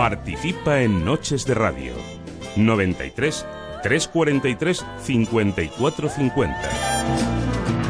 Participa en Noches de Radio. 93 343 5450.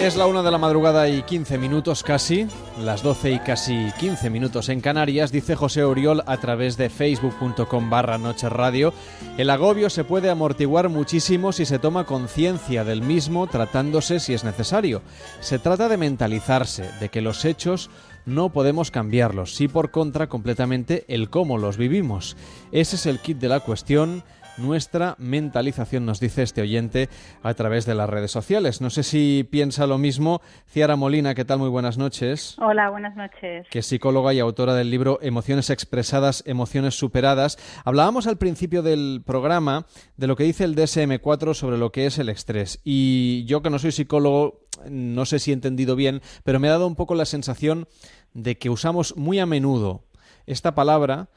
Es la una de la madrugada y 15 minutos casi, las 12 y casi 15 minutos en Canarias, dice José Oriol a través de facebook.com barra Noche Radio. El agobio se puede amortiguar muchísimo si se toma conciencia del mismo tratándose si es necesario. Se trata de mentalizarse, de que los hechos no podemos cambiarlos, sí por contra completamente el cómo los vivimos. Ese es el kit de la cuestión nuestra mentalización, nos dice este oyente a través de las redes sociales. No sé si piensa lo mismo. Ciara Molina, ¿qué tal? Muy buenas noches. Hola, buenas noches. Que es psicóloga y autora del libro Emociones expresadas, emociones superadas. Hablábamos al principio del programa de lo que dice el DSM4 sobre lo que es el estrés. Y yo que no soy psicólogo, no sé si he entendido bien, pero me ha dado un poco la sensación de que usamos muy a menudo esta palabra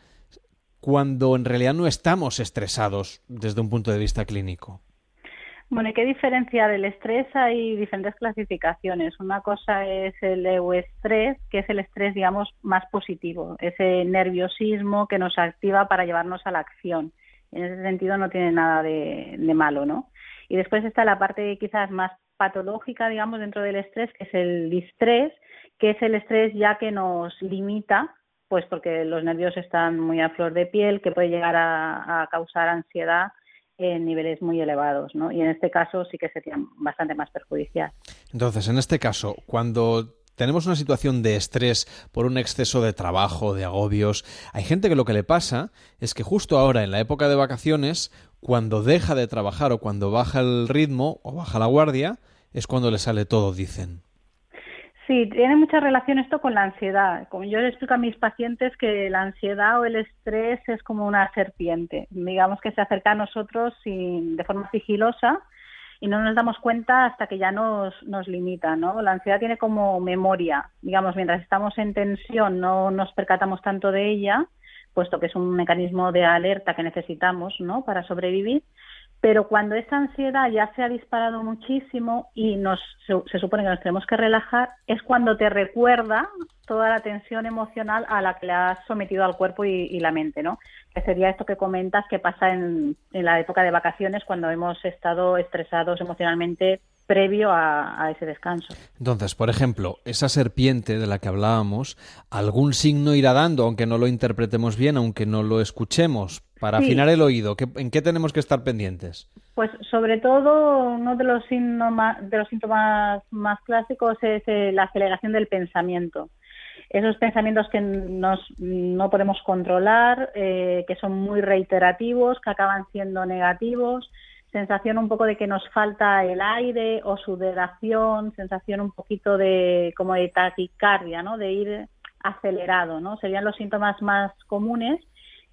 cuando en realidad no estamos estresados desde un punto de vista clínico? Bueno, ¿y qué diferencia del estrés? Hay diferentes clasificaciones. Una cosa es el euestrés, que es el estrés, digamos, más positivo, ese nerviosismo que nos activa para llevarnos a la acción. En ese sentido no tiene nada de, de malo, ¿no? Y después está la parte quizás más patológica, digamos, dentro del estrés, que es el distrés, que es el estrés ya que nos limita pues porque los nervios están muy a flor de piel, que puede llegar a, causar ansiedad en niveles muy elevados, ¿no? Y en este caso sí que sería bastante más perjudicial. Entonces, en este caso, cuando tenemos una situación de estrés por un exceso de trabajo, de agobios, hay gente que lo que le pasa es que justo ahora, en la época de vacaciones, cuando deja de trabajar o cuando baja el ritmo o baja la guardia, es cuando le sale todo, dicen. Sí, tiene mucha relación esto con la ansiedad. Como yo le explico a mis pacientes que la ansiedad o el estrés es como una serpiente, digamos que se acerca a nosotros de forma sigilosa y no nos damos cuenta hasta que ya nos, nos limita, ¿no? La ansiedad tiene como memoria, digamos, mientras estamos en tensión no nos percatamos tanto de ella, puesto que es un mecanismo de alerta que necesitamos, ¿no? Para sobrevivir, pero cuando esa ansiedad ya se ha disparado muchísimo y nos, se, supone que nos tenemos que relajar, es cuando te recuerda toda la tensión emocional a la que le has sometido al cuerpo y, la mente, ¿no? Que sería esto que comentas que pasa en, en la época de vacaciones cuando hemos estado estresados emocionalmente previo a, ese descanso. Entonces, por ejemplo, esa serpiente de la que hablábamos, algún signo irá dando, aunque no lo interpretemos bien, aunque no lo escuchemos, para afinar el oído. ¿En qué tenemos que estar pendientes? Pues sobre todo uno de los, de los síntomas más clásicos es eh, la aceleración del pensamiento. Esos pensamientos que nos, no podemos controlar, eh, que son muy reiterativos, que acaban siendo negativos, sensación un poco de que nos falta el aire o sudoración, sensación un poquito de como de taquicardia, ¿no? De ir acelerado, ¿no? Serían los síntomas más comunes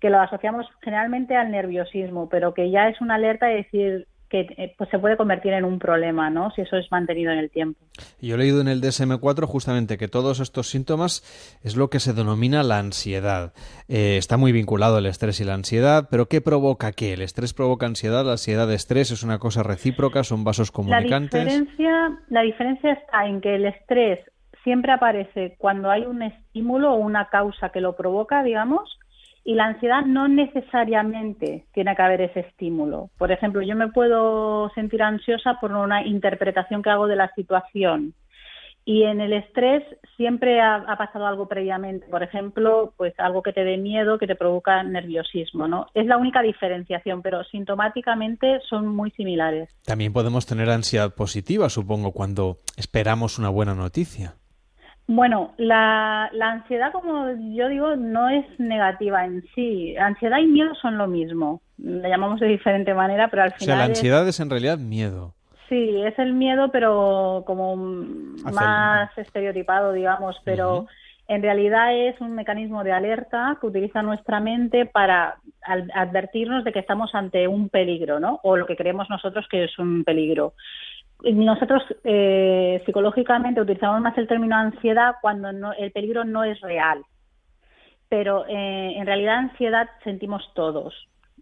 que lo asociamos generalmente al nerviosismo, pero que ya es una alerta de decir, que eh, pues se puede convertir en un problema, ¿no? Si eso es mantenido en el tiempo. Yo he leído en el DSM-4 justamente que todos estos síntomas es lo que se denomina la ansiedad. Eh, está muy vinculado el estrés y la ansiedad, pero ¿qué provoca qué? ¿El estrés provoca ansiedad? ¿La ansiedad de estrés es una cosa recíproca? ¿Son vasos comunicantes? La diferencia, la diferencia está en que el estrés siempre aparece cuando hay un estímulo o una causa que lo provoca, digamos, y la ansiedad no necesariamente tiene que haber ese estímulo. Por ejemplo, yo me puedo sentir ansiosa por una interpretación que hago de la situación. Y en el estrés siempre ha, pasado algo previamente, por ejemplo, pues algo que te dé miedo, que te provoca nerviosismo, ¿no? Es la única diferenciación, pero sintomáticamente son muy similares. También podemos tener ansiedad positiva, supongo, cuando esperamos una buena noticia. Bueno, la, ansiedad, como yo digo, no es negativa en sí. Ansiedad y miedo son lo mismo. La llamamos de diferente manera, pero al final. O sea, la ansiedad es, en realidad miedo. Sí, es el miedo, pero como más estereotipado, digamos. Pero en realidad es un mecanismo de alerta que utiliza nuestra mente para advertirnos de que estamos ante un peligro, ¿no? O lo que creemos nosotros que es un peligro. Nosotros eh, psicológicamente utilizamos más el término ansiedad cuando el peligro no es real, pero eh, en realidad ansiedad sentimos todos.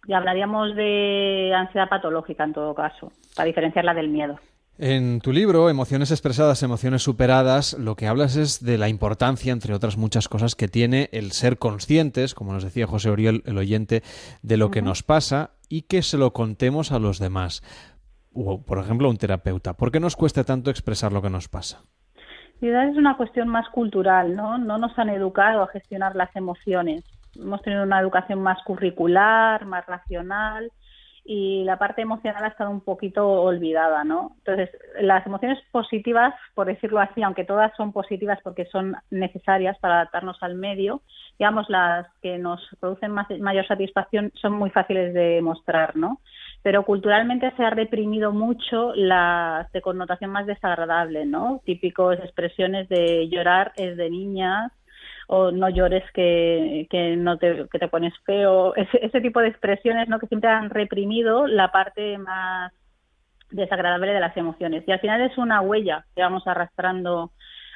Y hablaríamos de ansiedad patológica en todo caso, para diferenciarla del miedo. En tu libro, Emociones expresadas, emociones superadas, lo que hablas es de la importancia, entre otras muchas cosas, que tiene el ser conscientes, como nos decía José Oriol, el oyente, de lo que nos pasa y que se lo contemos a los demás. O, por ejemplo, un terapeuta. ¿Por qué nos cuesta tanto expresar lo que nos pasa? Es una cuestión más cultural, ¿no? No nos han educado a gestionar las emociones. Hemos tenido una educación más curricular, más racional, y la parte emocional ha estado un poquito olvidada, ¿no? Entonces, las emociones positivas, por decirlo así, aunque todas son positivas porque son necesarias para adaptarnos al medio, digamos, las que nos producen mayor satisfacción son muy fáciles de mostrar, ¿no? Pero culturalmente se ha reprimido mucho las de connotación más desagradable, ¿no? Típicos expresiones de llorar es de niñas, o no llores que, que no te, que te pones feo, ese, ese tipo de expresiones ¿no? que siempre han reprimido la parte más desagradable de las emociones. Y al final es una huella que vamos arrastrando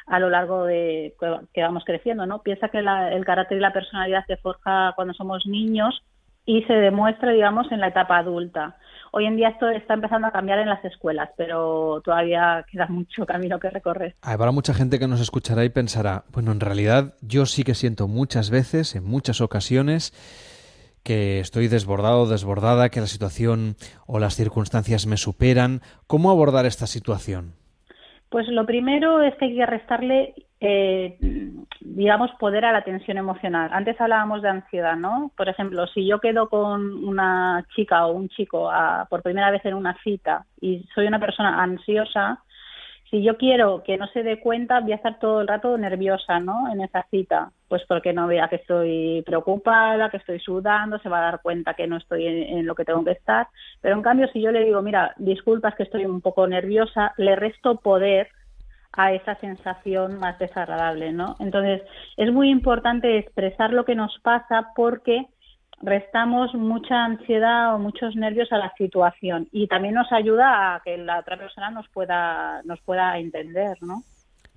a lo largo de que vamos creciendo, ¿no? Piensa que el carácter y la personalidad se forja cuando somos niños y se demuestra, digamos, en la etapa adulta. Hoy en día esto está empezando a cambiar en las escuelas, pero todavía queda mucho camino que recorrer. Habrá mucha gente que nos escuchará y pensará, bueno, en realidad yo sí que siento muchas veces, en muchas ocasiones, que estoy desbordado, desbordada, que la situación o las circunstancias me superan. ¿Cómo abordar esta situación? Pues lo primero es que hay que restarle, eh, digamos, poder a la tensión emocional. Antes hablábamos de ansiedad, ¿no? Por ejemplo, si yo quedo con una chica o un chico por primera vez en una cita y soy una persona ansiosa, si yo quiero que no se dé cuenta, voy a estar todo el rato nerviosa, ¿no? En esa cita, pues porque no vea que estoy preocupada, que estoy sudando, se va a dar cuenta que no estoy en, lo que tengo que estar. Pero en cambio, si yo le digo, mira, disculpas que estoy un poco nerviosa, le resto poder a esa sensación más desagradable, ¿no? Entonces, es muy importante expresar lo que nos pasa porque restamos mucha ansiedad o muchos nervios a la situación y también nos ayuda a que la otra persona nos pueda nos pueda entender, ¿no?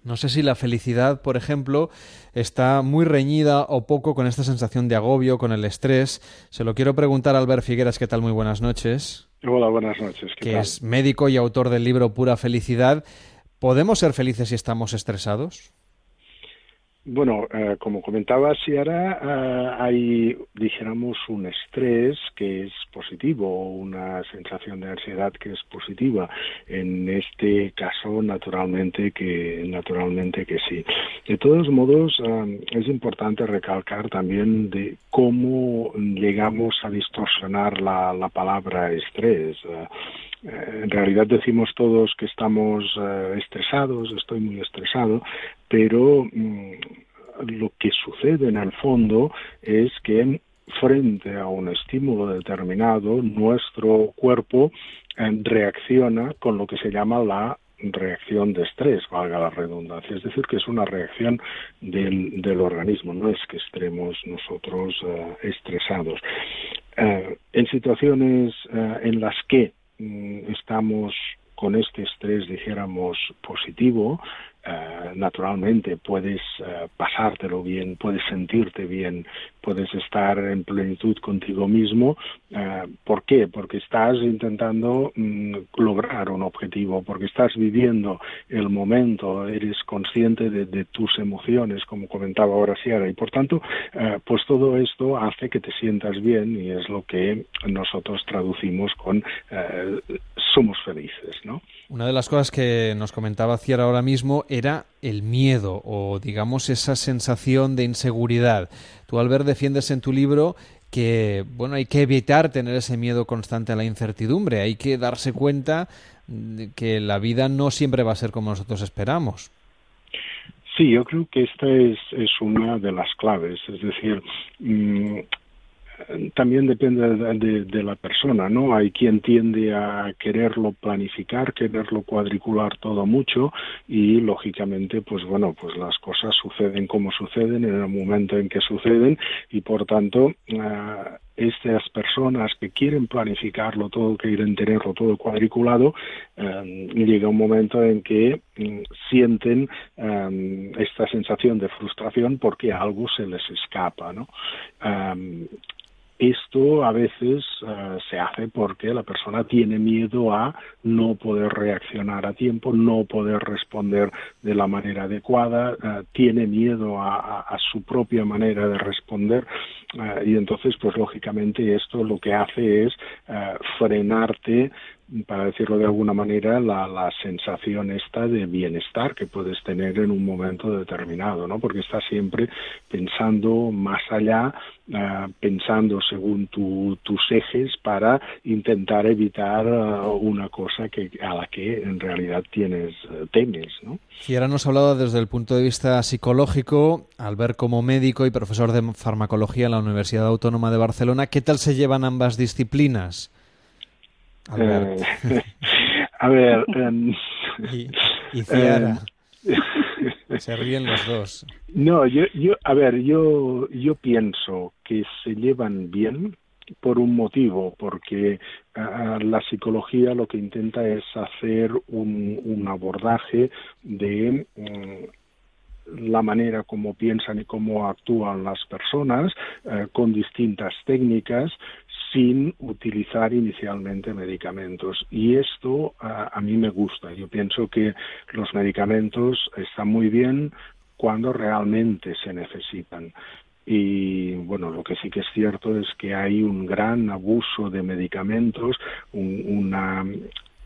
No sé si la felicidad, por ejemplo, está muy reñida o poco con esta sensación de agobio, con el estrés. Se lo quiero preguntar a Albert Figueras, ¿qué tal? Muy buenas noches. Hola, buenas noches. que es médico y autor del libro Pura Felicidad. ¿Podemos ser felices si estamos estresados? Bueno, eh, como comentaba Ciara, eh, hay, dijéramos, un estrés que es positivo, una sensación de ansiedad que es positiva. En este caso, naturalmente que, naturalmente que sí. De todos modos, eh, es importante recalcar también de cómo llegamos a distorsionar la, la palabra estrés en realidad decimos todos que estamos estresados, estoy muy estresado, pero mm, lo que sucede en el fondo es que frente a un estímulo determinado, nuestro cuerpo eh, reacciona con lo que se llama la reacción de estrés, valga la redundancia, es decir, que es una reacción del, del organismo, no es que estemos nosotros eh, estresados. Eh, en situaciones en las que estamos con este estrés, dijéramos, positivo, eh, naturalmente puedes eh, pasártelo bien, puedes sentirte bien, puedes estar en plenitud contigo mismo. Eh, ¿Por qué? Porque estás intentando mm, lograr un objetivo, porque estás viviendo el momento, eres consciente de, tus emociones, como comentaba ahora Sierra, y por tanto, pues todo esto hace que te sientas bien y es lo que nosotros traducimos con somos felices, ¿no? Una de las cosas que nos comentaba Ciara ahora mismo era el miedo o digamos esa sensación de inseguridad. Tú Albert defiendes en tu libro que bueno, hay que evitar tener ese miedo constante a la incertidumbre, hay que darse cuenta que la vida no siempre va a ser como nosotros esperamos. Sí, yo creo que esta es, es una de las claves, es decir, mm, también depende de, la persona, ¿no? Hay quien tiende a quererlo planificar, quererlo cuadricular todo mucho y lógicamente, pues bueno, pues las cosas suceden como suceden en el momento en que suceden y por tanto ah, estas personas que quieren planificarlo todo, quieren tenerlo todo cuadriculado, eh, llega un momento en que mm, sienten eh, esta sensación de frustración porque algo se les escapa, ¿no? Eh, esto a veces uh, se hace porque la persona tiene miedo a no poder reaccionar a tiempo, no poder responder de la manera adecuada, uh, tiene miedo a, su propia manera de responder uh, y entonces pues lógicamente esto lo que hace es frenarte para decirlo de alguna manera, la, sensación esta de bienestar que puedes tener en un momento determinado, ¿no? Porque estás siempre pensando más allá, uh, pensando según tu, tus ejes para intentar evitar uh, una cosa que, a la que en realidad tienes uh, temes, ¿no? Y ahora nos ha hablado desde el punto de vista psicológico, al ver como médico y profesor de farmacología en la Universidad Autónoma de Barcelona, ¿qué tal se llevan ambas disciplinas? Eh, a ver. Um, y, y Ciara. Eh, se ríen los dos. No, yo, yo, a ver, yo, yo pienso que se llevan bien por un motivo, porque uh, la psicología lo que intenta es hacer un, un abordaje de um, la manera como piensan y cómo actúan las personas eh, con distintas técnicas sin utilizar inicialmente medicamentos. Y esto a, mí me gusta. Yo pienso que los medicamentos están muy bien cuando realmente se necesitan. Y bueno, lo que sí que es cierto es que hay un gran abuso de medicamentos, un, una,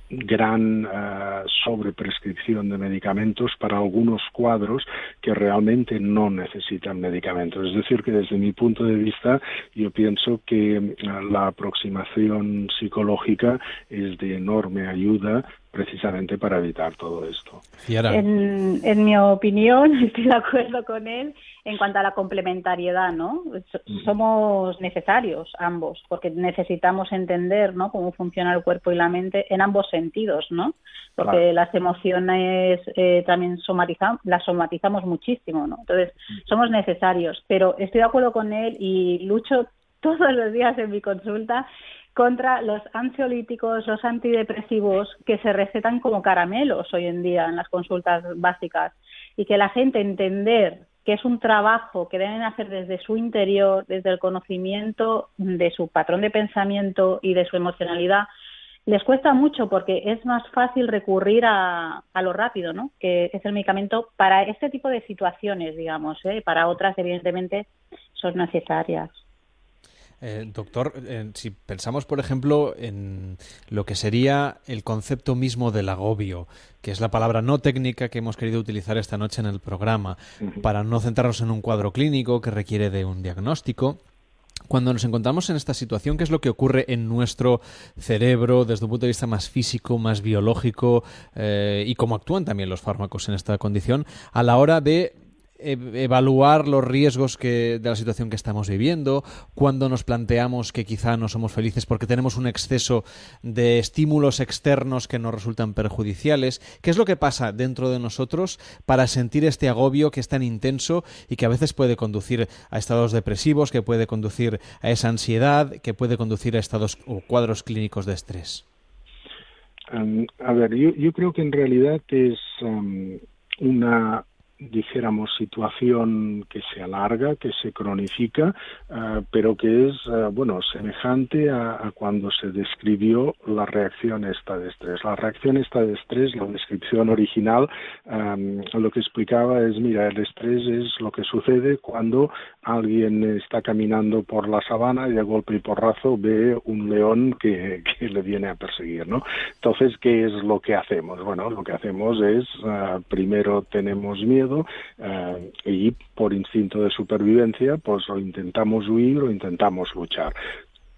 gran uh, sobreprescripción de medicamentos para algunos cuadros que realmente no necesitan medicamentos. Es decir, que desde mi punto de vista yo pienso que uh, la aproximación psicológica es de enorme ayuda precisamente para evitar todo esto. En, en, mi opinión, estoy de acuerdo con él en cuanto a la complementariedad, ¿no? Somos necesarios ambos, porque necesitamos entender, ¿no? Cómo funciona el cuerpo y la mente en ambos sentidos, ¿no? Porque claro. las emociones eh, también somatizamos, las somatizamos muchísimo, ¿no? Entonces, somos necesarios, pero estoy de acuerdo con él y lucho todos los días en mi consulta contra los ansiolíticos, los antidepresivos que se recetan como caramelos hoy en día en las consultas básicas y que la gente entender que es un trabajo que deben hacer desde su interior, desde el conocimiento de su patrón de pensamiento y de su emocionalidad, les cuesta mucho porque es más fácil recurrir a, a lo rápido, ¿no? Que es el medicamento para este tipo de situaciones, digamos, ¿eh? para otras evidentemente son necesarias. Eh, doctor, eh, si pensamos, por ejemplo, en lo que sería el concepto mismo del agobio, que es la palabra no técnica que hemos querido utilizar esta noche en el programa, para no centrarnos en un cuadro clínico que requiere de un diagnóstico, cuando nos encontramos en esta situación, ¿qué es lo que ocurre en nuestro cerebro desde un punto de vista más físico, más biológico eh, y cómo actúan también los fármacos en esta condición a la hora de evaluar los riesgos que, de la situación que estamos viviendo, cuando nos planteamos que quizá no somos felices porque tenemos un exceso de estímulos externos que nos resultan perjudiciales. ¿Qué es lo que pasa dentro de nosotros para sentir este agobio que es tan intenso y que a veces puede conducir a estados depresivos, que puede conducir a esa ansiedad, que puede conducir a estados o cuadros clínicos de estrés? Um, a ver, yo, yo, creo que en realidad es um, una dijéramos, situación que se alarga, que se cronifica, uh, pero que es, uh, bueno, semejante a, cuando se describió la reacción esta de estrés. La reacción esta de estrés, la descripción original, um, lo que explicaba es, mira, el estrés es lo que sucede cuando alguien está caminando por la sabana y de golpe y porrazo ve un león que, que le viene a perseguir, ¿no? Entonces, ¿qué es lo que hacemos? Bueno, lo que hacemos es, uh, primero tenemos miedo, eh, y por instinto de supervivencia pues o intentamos huir o intentamos luchar.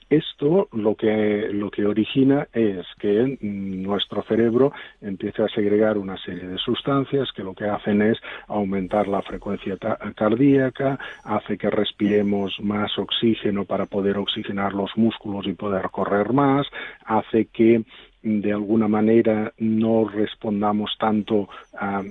Esto lo que, lo que origina es que nuestro cerebro empieza a segregar una serie de sustancias que lo que hacen es aumentar la frecuencia cardíaca, hace que respiremos más oxígeno para poder oxigenar los músculos y poder correr más, hace que de alguna manera no respondamos tanto a,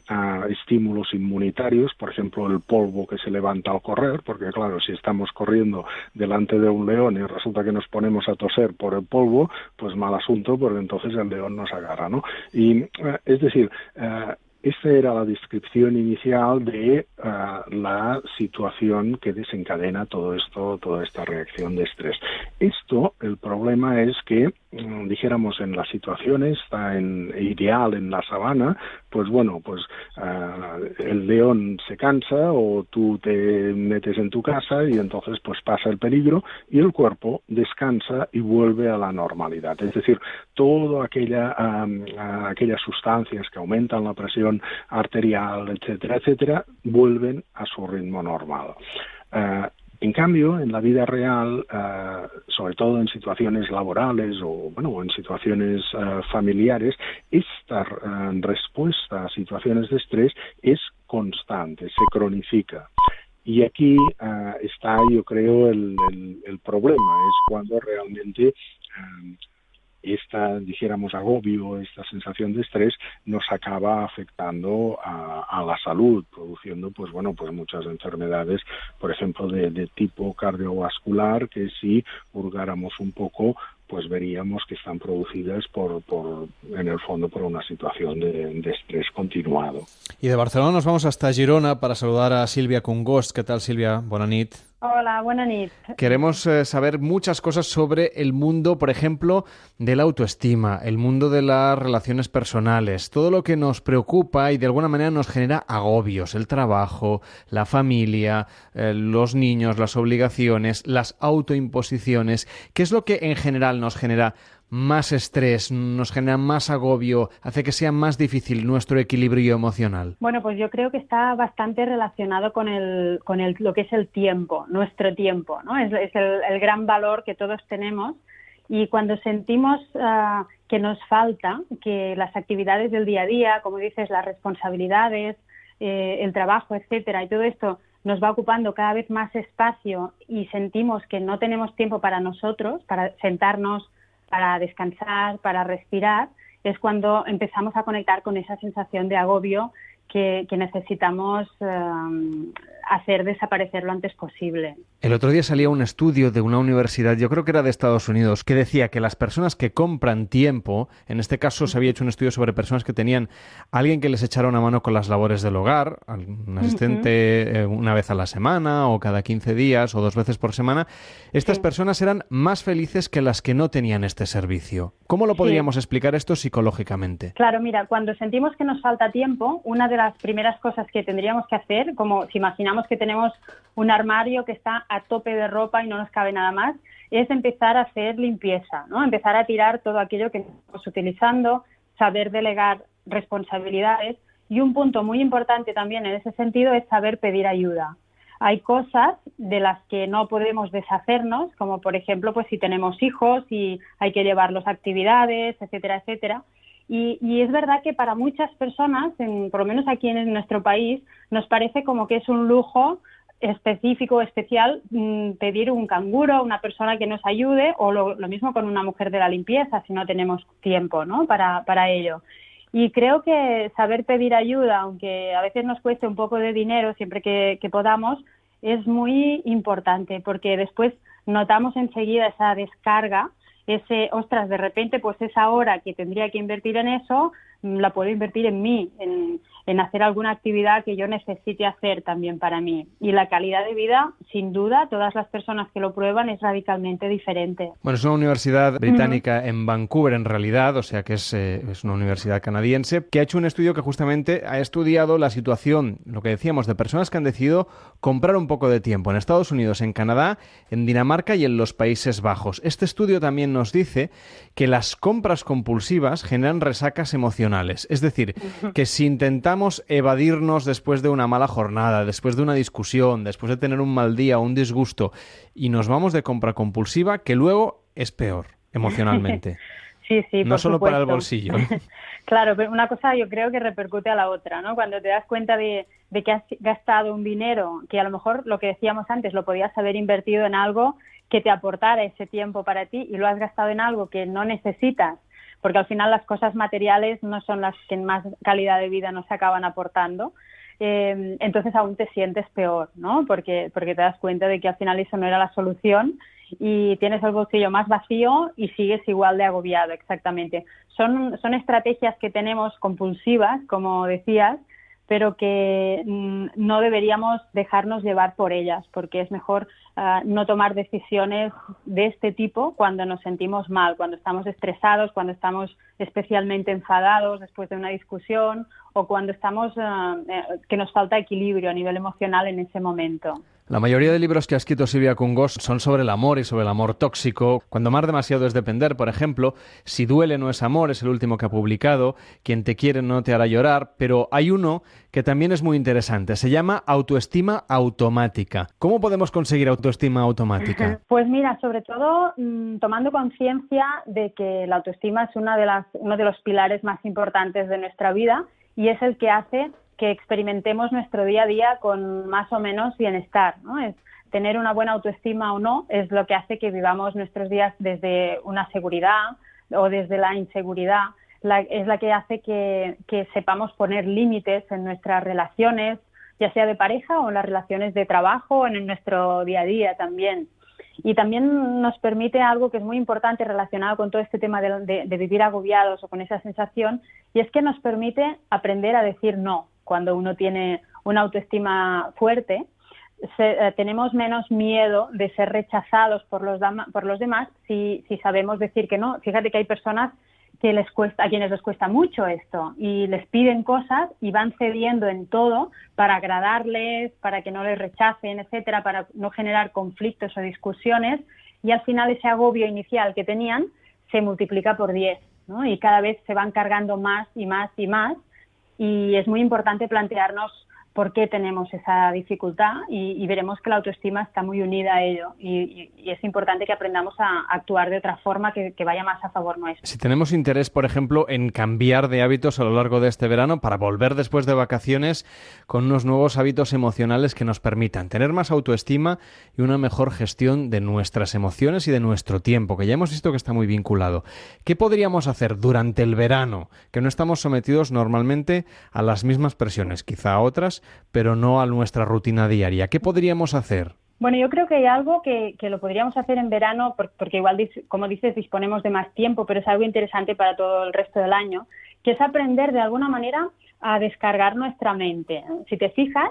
estímulos inmunitarios, por ejemplo el polvo que se levanta al correr, porque claro, si estamos corriendo delante de un león y resulta que nos ponemos a toser por el polvo, pues mal asunto, porque entonces el león nos agarra, ¿no? Y eh, es decir, eh, esta era la descripción inicial de uh, la situación que desencadena todo esto, toda esta reacción de estrés. Esto, el problema es que, mm, dijéramos, en las situaciones en, ideal en la sabana, pues bueno, pues uh, el león se cansa o tú te metes en tu casa y entonces pues pasa el peligro y el cuerpo descansa y vuelve a la normalidad. Es decir, todas aquella, um, aquellas sustancias que aumentan la presión arterial, etcétera, etcétera, vuelven a su ritmo normal. Uh, en cambio, en la vida real, uh, sobre todo en situaciones laborales o bueno, en situaciones uh, familiares, esta respuesta a situaciones de estrés es constante, se cronifica. Y aquí está, yo creo, el, el, el, problema, es cuando realmente esta, dijéramos, agobio, esta sensación de estrés nos acaba afectando a, a, la salud, produciendo, pues bueno, pues muchas enfermedades, por ejemplo, de, de tipo cardiovascular, que si hurgáramos un poco, pues veríamos que están producidas por, por en el fondo por una situación de, estrés continuado. Y de Barcelona nos vamos hasta Girona para saludar a Silvia Congost. ¿Qué tal, Silvia? Buenas nit. Hola, buenas nit. Queremos eh, saber muchas cosas sobre el mundo, por ejemplo, de la autoestima, el mundo de las relaciones personales, todo lo que nos preocupa y de alguna manera nos genera agobios, el trabajo, la familia, eh, los niños, las obligaciones, las autoimposiciones. ¿Qué es lo que en general nos genera más estrés, nos genera más agobio, hace que sea más difícil nuestro equilibrio emocional? Bueno, pues yo creo que está bastante relacionado con, el, con el, lo que es el tiempo, nuestro tiempo, ¿no? Es, el, gran valor que todos tenemos y cuando sentimos uh, que nos falta, que las actividades del día a día, como dices, las responsabilidades, eh, el trabajo, etcétera, y todo esto nos va ocupando cada vez más espacio y sentimos que no tenemos tiempo para nosotros, para sentarnos para descansar, para respirar, es cuando empezamos a conectar con esa sensación de agobio que, que necesitamos um, hacer desaparecer lo antes posible. El otro día salía un estudio de una universidad, yo creo que era de Estados Unidos, que decía que las personas que compran tiempo, en este caso se había hecho un estudio sobre personas que tenían alguien que les echara una mano con las labores del hogar, un asistente uh -huh. eh, una vez a la semana o cada 15 días o dos veces por semana, estas sí. personas eran más felices que las que no tenían este servicio. ¿Cómo lo podríamos sí. explicar esto psicológicamente? Claro, mira, cuando sentimos que nos falta tiempo, una de las primeras cosas que tendríamos que hacer, como si imaginamos que tenemos un armario que está a tope de ropa y no nos cabe nada más, es empezar a hacer limpieza, ¿no? Empezar a tirar todo aquello que estamos utilizando, saber delegar responsabilidades y un punto muy importante también en ese sentido es saber pedir ayuda. Hay cosas de las que no podemos deshacernos, como por ejemplo, pues si tenemos hijos y hay que llevarlos a actividades, etcétera, etcétera. Y, y, es verdad que para muchas personas, en, por lo menos aquí en nuestro país, nos parece como que es un lujo específico, especial, mmm, pedir un canguro, una persona que nos ayude, o lo, mismo con una mujer de la limpieza, si no tenemos tiempo ¿no? para, para ello. Y creo que saber pedir ayuda, aunque a veces nos cueste un poco de dinero siempre que podamos, es muy importante, porque después notamos enseguida esa descarga ese, ostras, de repente, pues esa hora que tendría que invertir en eso, la puedo invertir en mí, en, en hacer alguna actividad que yo necesite hacer también para mí. Y la calidad de vida, sin duda, todas las personas que lo prueban es radicalmente diferente. Bueno, es una universidad británica uh -huh. en Vancouver, en realidad, o sea que es, eh, es, una universidad canadiense, que ha hecho un estudio que justamente ha estudiado la situación, lo que decíamos, de personas que han decidido comprar un poco de tiempo en Estados Unidos, en Canadá, en Dinamarca y en los Países Bajos. Este estudio también nos dice que las compras compulsivas generan resacas emocionales. Es decir, que si intentamos evadirnos después de una mala jornada, después de una discusión, después de tener un mal día o un disgusto y nos vamos de compra compulsiva, que luego es peor emocionalmente. sí, sí, no solo supuesto. para el bolsillo. claro, pero una cosa yo creo que repercute a la otra, ¿no? Cuando te das cuenta de, de que has gastado un dinero que a lo mejor lo que decíamos antes lo podías haber invertido en algo que te aportara ese tiempo para ti y lo has gastado en algo que no necesitas porque al final las cosas materiales no son las que más calidad de vida nos acaban aportando. Eh, entonces aún te sientes peor, ¿no? Porque, porque te das cuenta de que al final eso no era la solución y tienes el bolsillo más vacío y sigues igual de agobiado, exactamente. Son, son estrategias que tenemos compulsivas, como decías, pero que mm, no deberíamos dejarnos llevar por ellas, porque es mejor ah, no tomar decisiones de este tipo cuando nos sentimos mal, cuando estamos estresados, cuando estamos especialmente enfadados después de una discusión o cuando estamos eh, que nos falta equilibrio a nivel emocional en ese momento. La mayoría de libros que ha escrito Silvia Cungos son sobre el amor y sobre el amor tóxico. Cuando amar demasiado es depender, por ejemplo, Si duele no es amor, es el último que ha publicado, Quien te quiere no te hará llorar, pero hay uno que también es muy interesante, se llama autoestima automática. ¿Cómo podemos conseguir autoestima automática? Pues mira, sobre todo mm, tomando conciencia de que la autoestima es una de las, uno de los pilares más importantes de nuestra vida y es el que hace que experimentemos nuestro día a día con más o menos bienestar, ¿no? Es tener una buena autoestima o no es lo que hace que vivamos nuestros días desde una seguridad o desde la inseguridad. es la que hace que, sepamos poner límites en nuestras relaciones, ya sea de pareja o en las relaciones de trabajo en nuestro día a día también. Y también nos permite algo que es muy importante relacionado con todo este tema de, de vivir agobiados o con esa sensación, y es que nos permite aprender a decir no cuando uno tiene una autoestima fuerte, eh, tenemos menos miedo de ser rechazados por los, por los demás si, si, sabemos decir que no. Fíjate que hay personas que les cuesta, a quienes les cuesta mucho esto y les piden cosas y van cediendo en todo para agradarles, para que no les rechacen, etcétera, para no generar conflictos o discusiones y al final ese agobio inicial que tenían se multiplica por 10 ¿no? y cada vez se van cargando más y más y más y es muy importante plantearnos por qué tenemos esa dificultad y, veremos que la autoestima está muy unida a ello y, es importante que aprendamos a, actuar de otra forma que, vaya más a favor nuestro. Si tenemos interés, por ejemplo, en cambiar de hábitos a lo largo de este verano para volver después de vacaciones con unos nuevos hábitos emocionales que nos permitan tener más autoestima y una mejor gestión de nuestras emociones y de nuestro tiempo, que ya hemos visto que está muy vinculado. ¿Qué podríamos hacer durante el verano, que no estamos sometidos normalmente a las mismas presiones, quizá a otras, pero no a nuestra rutina diaria. ¿Qué podríamos hacer? Bueno, yo creo que hay algo que, lo podríamos hacer en verano, porque igual, como dices, disponemos de más tiempo, pero es algo interesante para todo el resto del año, que es aprender de alguna manera a descargar nuestra mente. Si te fijas,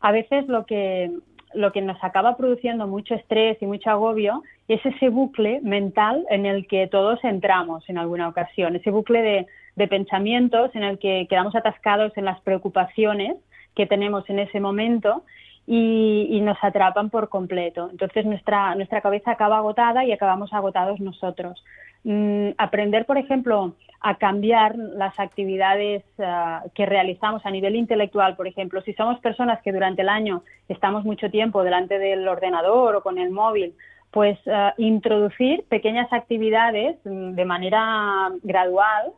a veces lo que, lo que nos acaba produciendo mucho estrés y mucho agobio es ese bucle mental en el que todos entramos en alguna ocasión, ese bucle de, de pensamientos en el que quedamos atascados en las preocupaciones que tenemos en ese momento y, nos atrapan por completo. Entonces nuestra, nuestra cabeza acaba agotada y acabamos agotados nosotros. Mm, aprender, por ejemplo, a cambiar las actividades ah, que realizamos a nivel intelectual, por ejemplo, si somos personas que durante el año estamos mucho tiempo delante del ordenador o con el móvil, pues ah, introducir pequeñas actividades mm, de manera gradual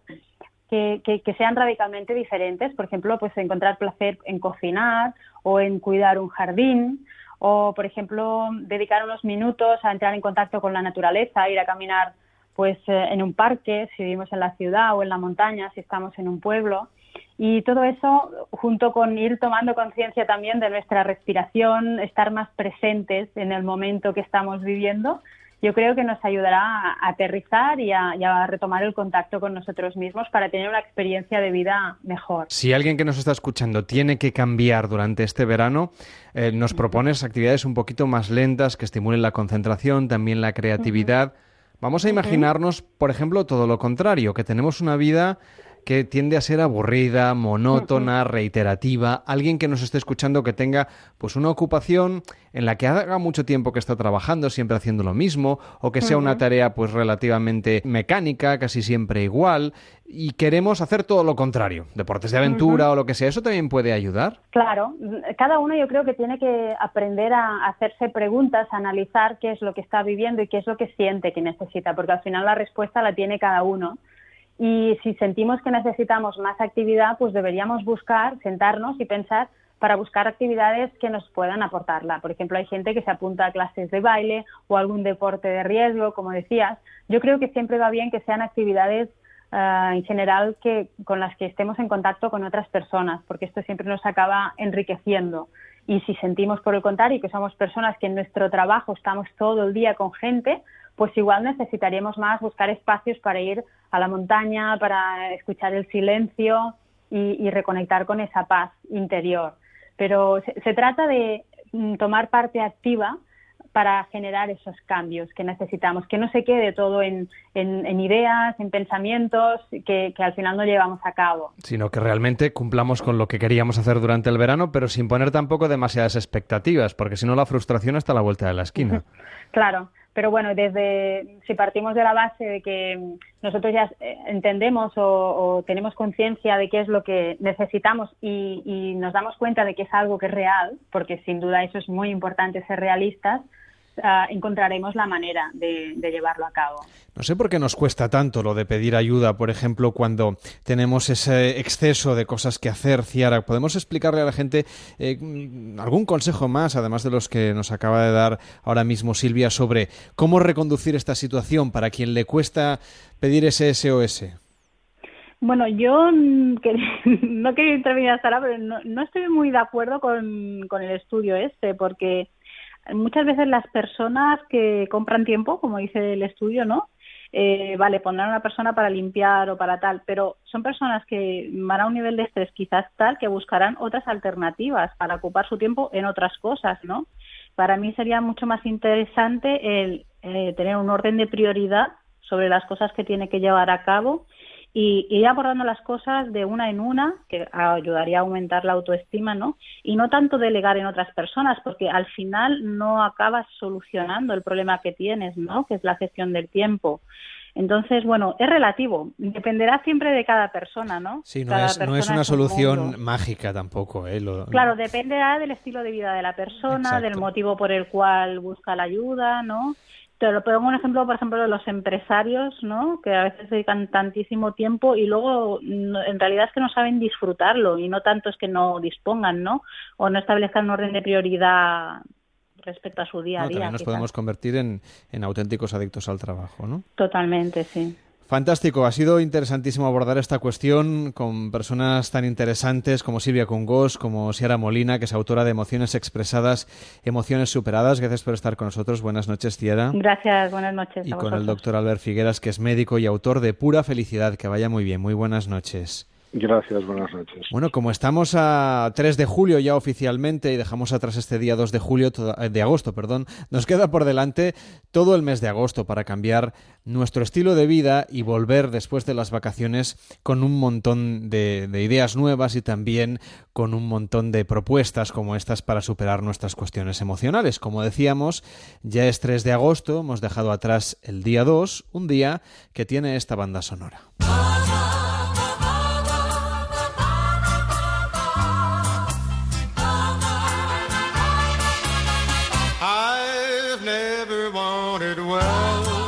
que, sean radicalmente diferentes. Por ejemplo, pues encontrar placer en cocinar o en cuidar un jardín o, por ejemplo, dedicar unos minutos a entrar en contacto con la naturaleza, ir a caminar pues eh, en un parque, si vivimos en la ciudad o en la montaña, si estamos en un pueblo. Y todo eso, junto con ir tomando conciencia también de nuestra respiración, estar más presentes en el momento que estamos viviendo, yo creo que nos ayudará a aterrizar y a, retomar el contacto con nosotros mismos para tener una experiencia de vida mejor. Si alguien que nos está escuchando tiene que cambiar durante este verano, eh, nos propones actividades un poquito más lentas que estimulen la concentración, también la creatividad. Vamos a imaginarnos, por ejemplo, todo lo contrario, que tenemos una vida que tiende a ser aburrida, monótona, reiterativa, alguien que nos esté escuchando que tenga pues una ocupación en la que haga mucho tiempo que está trabajando, siempre haciendo lo mismo, o que sea una tarea pues relativamente mecánica, casi siempre igual, y queremos hacer todo lo contrario, deportes de aventura o lo que sea, ¿eso también puede ayudar? Claro, cada uno yo creo que tiene que aprender a hacerse preguntas, a analizar qué es lo que está viviendo y qué es lo que siente que necesita, porque al final la respuesta la tiene cada uno. Y si sentimos que necesitamos más actividad, pues deberíamos buscar, sentarnos y pensar para buscar actividades que nos puedan aportarla. Por ejemplo, hay gente que se apunta a clases de baile o algún deporte de riesgo, como decías. Yo creo que siempre va bien que sean actividades eh, en general que con las que estemos en contacto con otras personas, porque esto siempre nos acaba enriqueciendo. Y si sentimos, por el contrario, que somos personas que en nuestro trabajo estamos todo el día con gente, pues igual necesitaríamos más buscar espacios para ir a la montaña, para escuchar el silencio y, reconectar con esa paz interior. Pero se trata de mm, tomar parte activa para generar esos cambios que necesitamos, que no se quede todo en, ideas, en pensamientos que, al final no llevamos a cabo. Sino que realmente cumplamos con lo que queríamos hacer durante el verano, pero sin poner tampoco demasiadas expectativas, porque si no la frustración está a la vuelta de la esquina. claro, pero bueno, desde si partimos de la base de que nosotros ya eh, entendemos o, tenemos conciencia de qué es lo que necesitamos y, y, nos damos cuenta de que es algo que es real, porque sin duda eso es muy importante ser realistas, Ah, encontraremos la manera de, llevarlo a cabo. No sé por qué nos cuesta tanto lo de pedir ayuda, por ejemplo, cuando tenemos ese exceso de cosas que hacer, Ciara. ¿Podemos explicarle a la gente eh, algún consejo más, además de los que nos acaba de dar ahora mismo Silvia, sobre cómo reconducir esta situación para quien le cuesta pedir ese SOS? Bueno, yo mm, no quería intervenir hasta ahora, pero no, estoy muy de acuerdo con, con el estudio este, porque muchas veces las personas que compran tiempo, como dice el estudio, ¿no? Eh, vale, pondrán a una persona para limpiar o para tal, pero son personas que van a un nivel de estrés quizás tal que buscarán otras alternativas para ocupar su tiempo en otras cosas, ¿no? Para mí sería mucho más interesante el eh, tener un orden de prioridad sobre las cosas que tiene que llevar a cabo y ir abordando las cosas de una en una, que ayudaría a aumentar la autoestima, ¿no? Y no tanto delegar en otras personas, porque al final no acabas solucionando el problema que tienes, ¿no? Que es la gestión del tiempo. Entonces, bueno, es relativo, dependerá siempre de cada persona, ¿no? Sí, no, es, no es, una solución mágica tampoco. ¿eh? Claro, dependerá del estilo de vida de la persona, del motivo por el cual busca la ayuda, ¿no? Te lo pongo un ejemplo, por ejemplo, de los empresarios, ¿no? Que a veces dedican tantísimo tiempo y luego en realidad es que no saben disfrutarlo y no tanto es que no dispongan, ¿no? O no establezcan un orden de prioridad respecto a su día a día. también nos podemos convertir en, en auténticos adictos al trabajo, ¿no? Totalmente, sí. Fantástico, ha sido interesantísimo abordar esta cuestión con personas tan interesantes como Silvia Congos, como Sierra Molina, que es autora de Emociones Expresadas, Emociones Superadas. Gracias por estar con nosotros. Buenas noches, Sierra. Gracias, buenas noches. Y con el doctor Albert Figueras, que es médico y autor de Pura Felicidad. Que vaya muy bien. Muy buenas noches. Gracias, buenas noches. Bueno, como estamos a 3 de julio ya oficialmente y dejamos atrás este día 2 de julio eh, de agosto, perdón, nos queda por delante todo el mes de agosto para cambiar nuestro estilo de vida y volver después de las vacaciones con un montón de, de ideas nuevas y también con un montón de propuestas como estas para superar nuestras cuestiones emocionales. Como decíamos, ya es 3 de agosto, hemos dejado atrás el día 2, un día que tiene esta banda sonora.